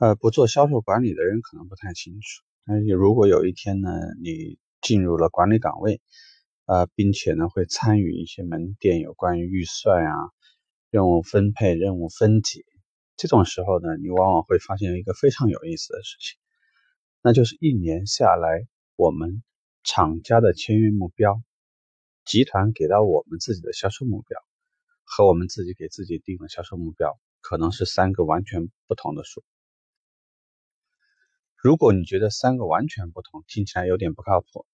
呃，不做销售管理的人可能不太清楚。但是如果有一天呢，你进入了管理岗位，呃，并且呢会参与一些门店有关于预算啊、任务分配、任务分解这种时候呢，你往往会发现一个非常有意思的事情，那就是一年下来，我们厂家的签约目标、集团给到我们自己的销售目标和我们自己给自己定的销售目标，可能是三个完全不同的数。如果你觉得三个完全不同，听起来有点不靠谱，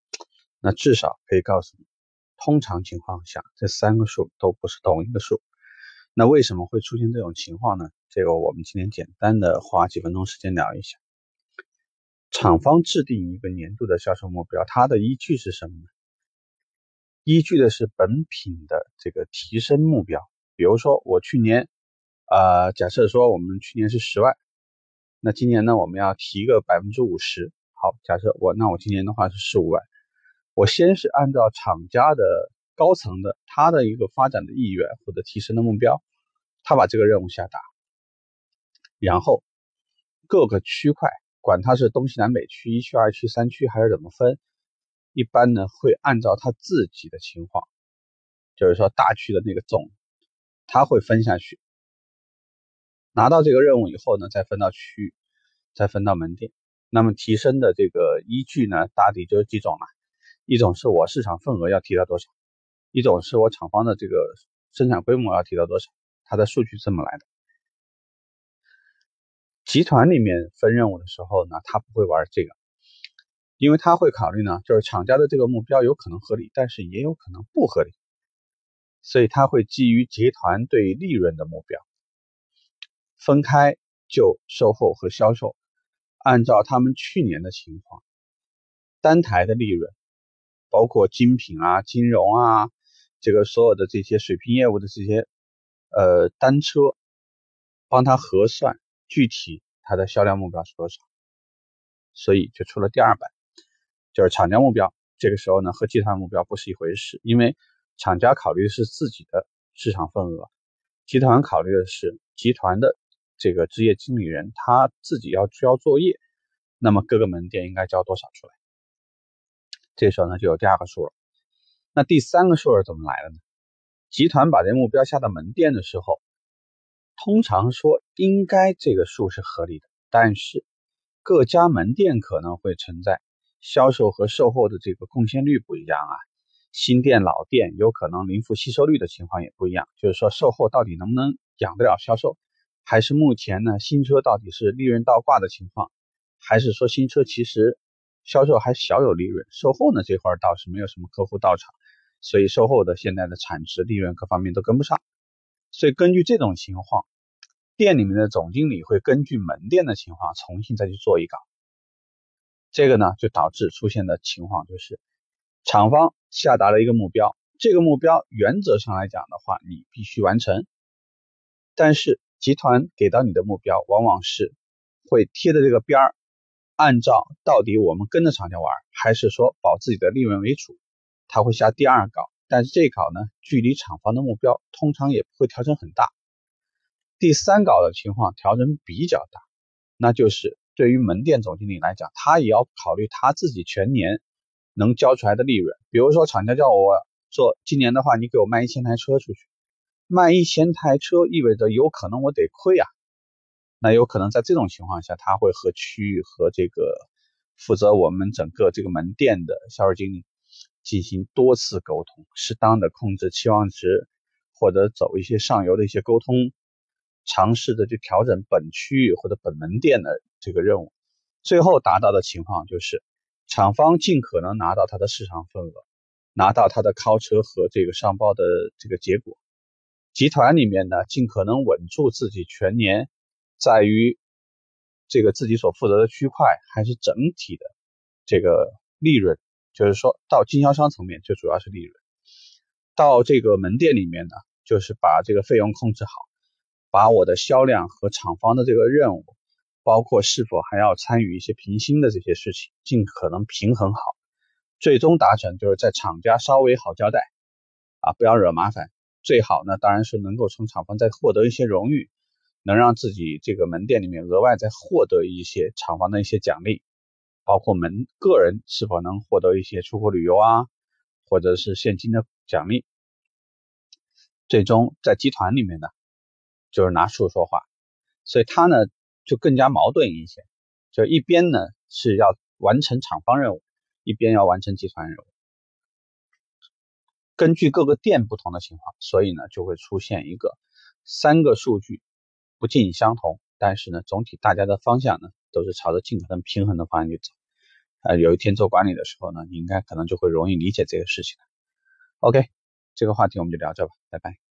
那至少可以告诉你，通常情况下这三个数都不是同一个数。那为什么会出现这种情况呢？这个我们今天简单的花几分钟时间聊一下。厂方制定一个年度的销售目标，它的依据是什么呢？依据的是本品的这个提升目标。比如说我去年，啊，假设说我们去年是十万。那今年呢，我们要提个百分之五十。好，假设我那我今年的话是十五万，我先是按照厂家的高层的他的一个发展的意愿或者提升的目标，他把这个任务下达，然后各个区块，管它是东西南北区、一区、二区、三区还是怎么分，一般呢会按照他自己的情况，就是说大区的那个总，他会分下去。拿到这个任务以后呢，再分到区域，再分到门店。那么提升的这个依据呢，大体就是几种了。一种是我市场份额要提到多少，一种是我厂方的这个生产规模要提到多少。它的数据这么来的。集团里面分任务的时候呢，他不会玩这个，因为他会考虑呢，就是厂家的这个目标有可能合理，但是也有可能不合理，所以他会基于集团对利润的目标。分开就售后和销售，按照他们去年的情况，单台的利润，包括精品啊、金融啊，这个所有的这些水平业务的这些呃单车，帮他核算具体他的销量目标是多少，所以就出了第二版，就是厂家目标。这个时候呢，和集团目标不是一回事，因为厂家考虑的是自己的市场份额，集团考虑的是集团的。这个职业经理人他自己要交作业，那么各个门店应该交多少出来？这时候呢就有第二个数了。那第三个数是怎么来的呢？集团把这目标下到门店的时候，通常说应该这个数是合理的，但是各家门店可能会存在销售和售后的这个贡献率不一样啊，新店老店有可能零负吸收率的情况也不一样，就是说售后到底能不能养得了销售？还是目前呢，新车到底是利润倒挂的情况，还是说新车其实销售还小有利润，售后呢这块倒是没有什么客户到场，所以售后的现在的产值、利润各方面都跟不上。所以根据这种情况，店里面的总经理会根据门店的情况重新再去做一稿。这个呢就导致出现的情况就是，厂方下达了一个目标，这个目标原则上来讲的话，你必须完成，但是。集团给到你的目标，往往是会贴着这个边儿，按照到底我们跟着厂家玩，还是说保自己的利润为主，他会下第二稿。但是这一稿呢，距离厂房的目标通常也不会调整很大。第三稿的情况调整比较大，那就是对于门店总经理来讲，他也要考虑他自己全年能交出来的利润。比如说厂家叫我做今年的话，你给我卖一千台车出去。卖一千台车意味着有可能我得亏啊，那有可能在这种情况下，他会和区域和这个负责我们整个这个门店的销售经理进行多次沟通，适当的控制期望值，或者走一些上游的一些沟通，尝试的去调整本区域或者本门店的这个任务，最后达到的情况就是厂方尽可能拿到他的市场份额，拿到他的靠车和这个上报的这个结果。集团里面呢，尽可能稳住自己全年，在于这个自己所负责的区块，还是整体的这个利润，就是说到经销商层面，就主要是利润；到这个门店里面呢，就是把这个费用控制好，把我的销量和厂方的这个任务，包括是否还要参与一些平薪的这些事情，尽可能平衡好，最终达成就是在厂家稍微好交代，啊，不要惹麻烦。最好呢，当然是能够从厂房再获得一些荣誉，能让自己这个门店里面额外再获得一些厂房的一些奖励，包括门个人是否能获得一些出国旅游啊，或者是现金的奖励。最终在集团里面呢，就是拿数说话，所以他呢就更加矛盾一些，就一边呢是要完成厂方任务，一边要完成集团任务。根据各个店不同的情况，所以呢就会出现一个三个数据不尽相同，但是呢总体大家的方向呢都是朝着尽可能平衡的方向去走。呃，有一天做管理的时候呢，你应该可能就会容易理解这个事情。OK。这个话题我们就聊这吧，拜拜。